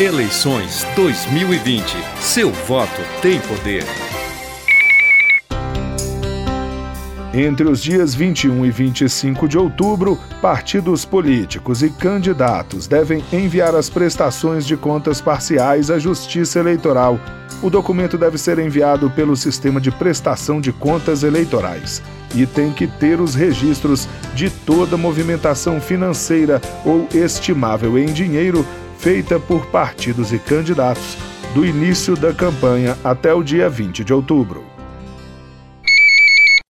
Eleições 2020. Seu voto tem poder. Entre os dias 21 e 25 de outubro, partidos políticos e candidatos devem enviar as prestações de contas parciais à Justiça Eleitoral. O documento deve ser enviado pelo Sistema de Prestação de Contas Eleitorais e tem que ter os registros de toda movimentação financeira ou estimável em dinheiro feita por partidos e candidatos do início da campanha até o dia 20 de outubro.